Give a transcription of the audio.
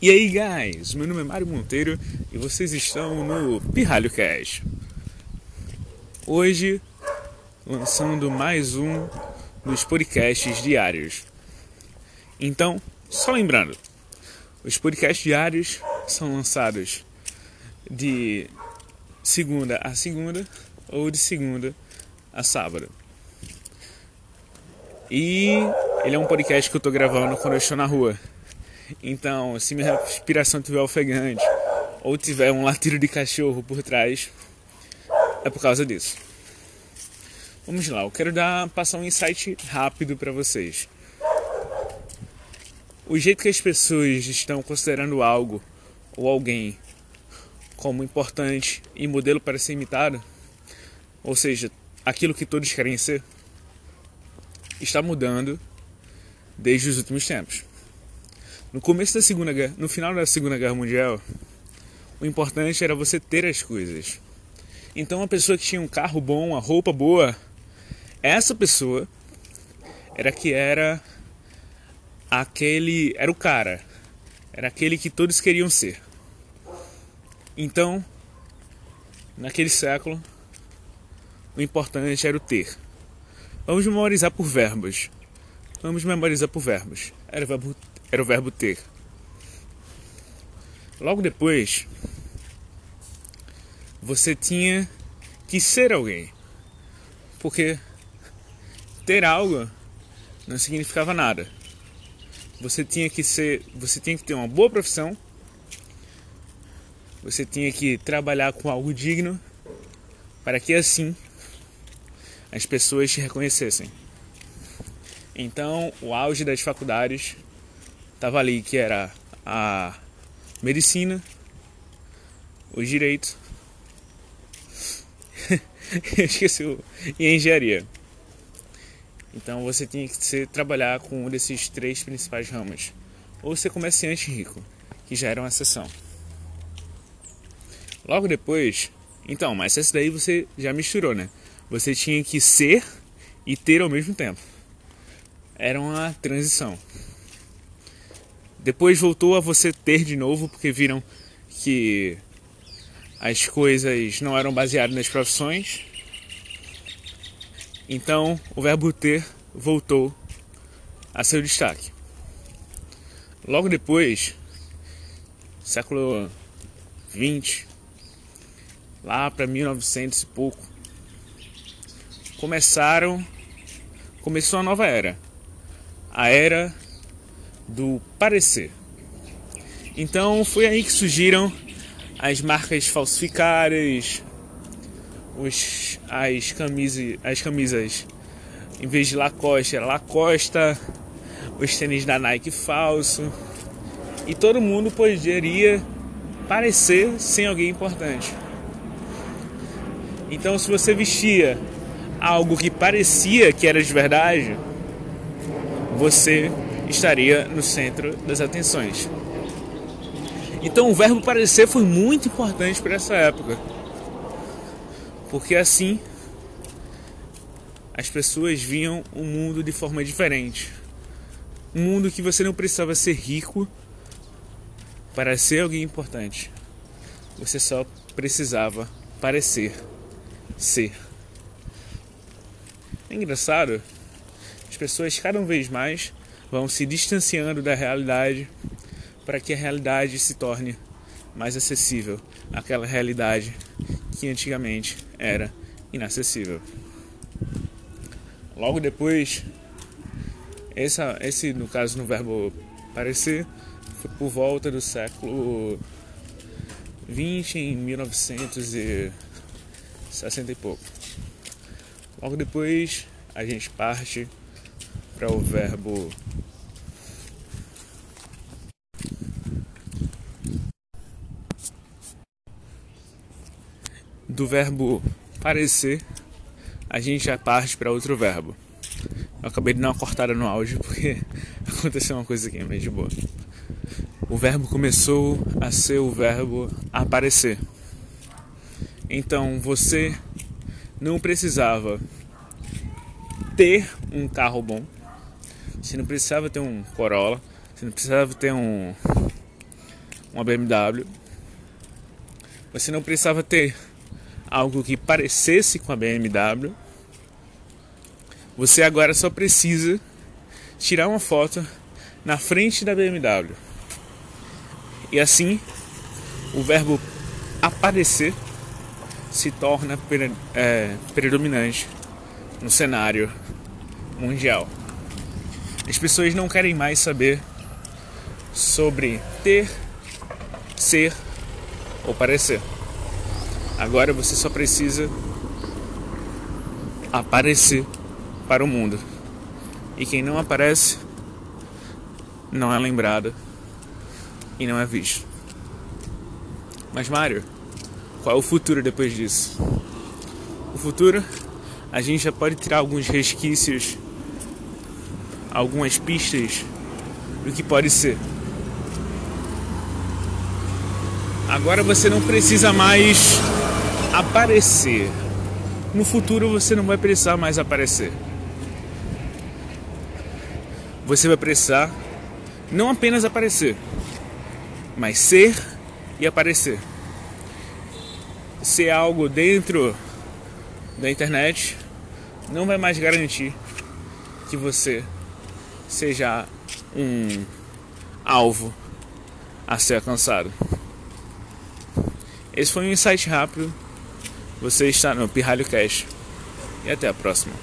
E aí, guys? Meu nome é Mário Monteiro e vocês estão no Pirralho Cash. Hoje, lançando mais um dos podcasts diários. Então, só lembrando, os podcasts diários são lançados de segunda a segunda ou de segunda a sábado. E ele é um podcast que eu tô gravando quando eu estou na rua. Então, se minha respiração tiver ofegante ou tiver um latido de cachorro por trás, é por causa disso. Vamos lá, eu quero dar passar um insight rápido para vocês. O jeito que as pessoas estão considerando algo ou alguém como importante e modelo para ser imitado, ou seja, aquilo que todos querem ser, está mudando desde os últimos tempos. No começo da Segunda Guerra, no final da Segunda Guerra Mundial, o importante era você ter as coisas. Então, a pessoa que tinha um carro bom, uma roupa boa, essa pessoa era que era aquele, era o cara, era aquele que todos queriam ser. Então, naquele século, o importante era o ter. Vamos memorizar por verbos. Vamos memorizar por verbos. Era verbo era o verbo ter. Logo depois, você tinha que ser alguém. Porque ter algo não significava nada. Você tinha que ser, você tinha que ter uma boa profissão. Você tinha que trabalhar com algo digno para que assim as pessoas te reconhecessem. Então, o auge das faculdades tava ali que era a medicina, os direitos, esqueci o, e a engenharia. Então você tinha que ser, trabalhar com um desses três principais ramos, ou ser comerciante rico, que já era uma exceção. Logo depois, então, mas essa daí você já misturou, né? Você tinha que ser e ter ao mesmo tempo. Era uma transição. Depois voltou a você ter de novo, porque viram que as coisas não eram baseadas nas profissões. Então o verbo ter voltou a seu destaque. Logo depois, século 20, lá para 1900 e pouco, começaram começou a nova era. A era do parecer. Então foi aí que surgiram as marcas falsificadas, os, as, camisas, as camisas, em vez de Lacoste, era Lacosta, os tênis da Nike falso. E todo mundo poderia parecer sem alguém importante. Então, se você vestia algo que parecia que era de verdade, você estaria no centro das atenções. Então o verbo parecer foi muito importante para essa época. Porque assim as pessoas viam o mundo de forma diferente. Um mundo que você não precisava ser rico para ser alguém importante. Você só precisava parecer ser. É engraçado, as pessoas cada vez mais vão se distanciando da realidade para que a realidade se torne mais acessível àquela realidade que antigamente era inacessível. Logo depois, essa, esse no caso no verbo parecer, foi por volta do século 20 em 1960 e pouco. Logo depois a gente parte para o verbo do verbo parecer, a gente já parte para outro verbo. Eu acabei de dar uma cortada no áudio porque aconteceu uma coisa aqui, mas de boa. O verbo começou a ser o verbo aparecer. Então você não precisava ter um carro bom, você não precisava ter um Corolla, você não precisava ter um uma BMW. Você não precisava ter algo que parecesse com a BMW. Você agora só precisa tirar uma foto na frente da BMW. E assim, o verbo aparecer se torna é, predominante no cenário mundial. As pessoas não querem mais saber sobre ter, ser ou parecer. Agora você só precisa aparecer para o mundo. E quem não aparece não é lembrado e não é visto. Mas Mário, qual é o futuro depois disso? O futuro, a gente já pode tirar alguns resquícios, algumas pistas do que pode ser. Agora você não precisa mais aparecer. No futuro você não vai precisar mais aparecer. Você vai precisar não apenas aparecer, mas ser e aparecer. Ser algo dentro da internet não vai mais garantir que você seja um alvo a ser alcançado. Esse foi um insight rápido. Você está no Pirralho Cash. E até a próxima.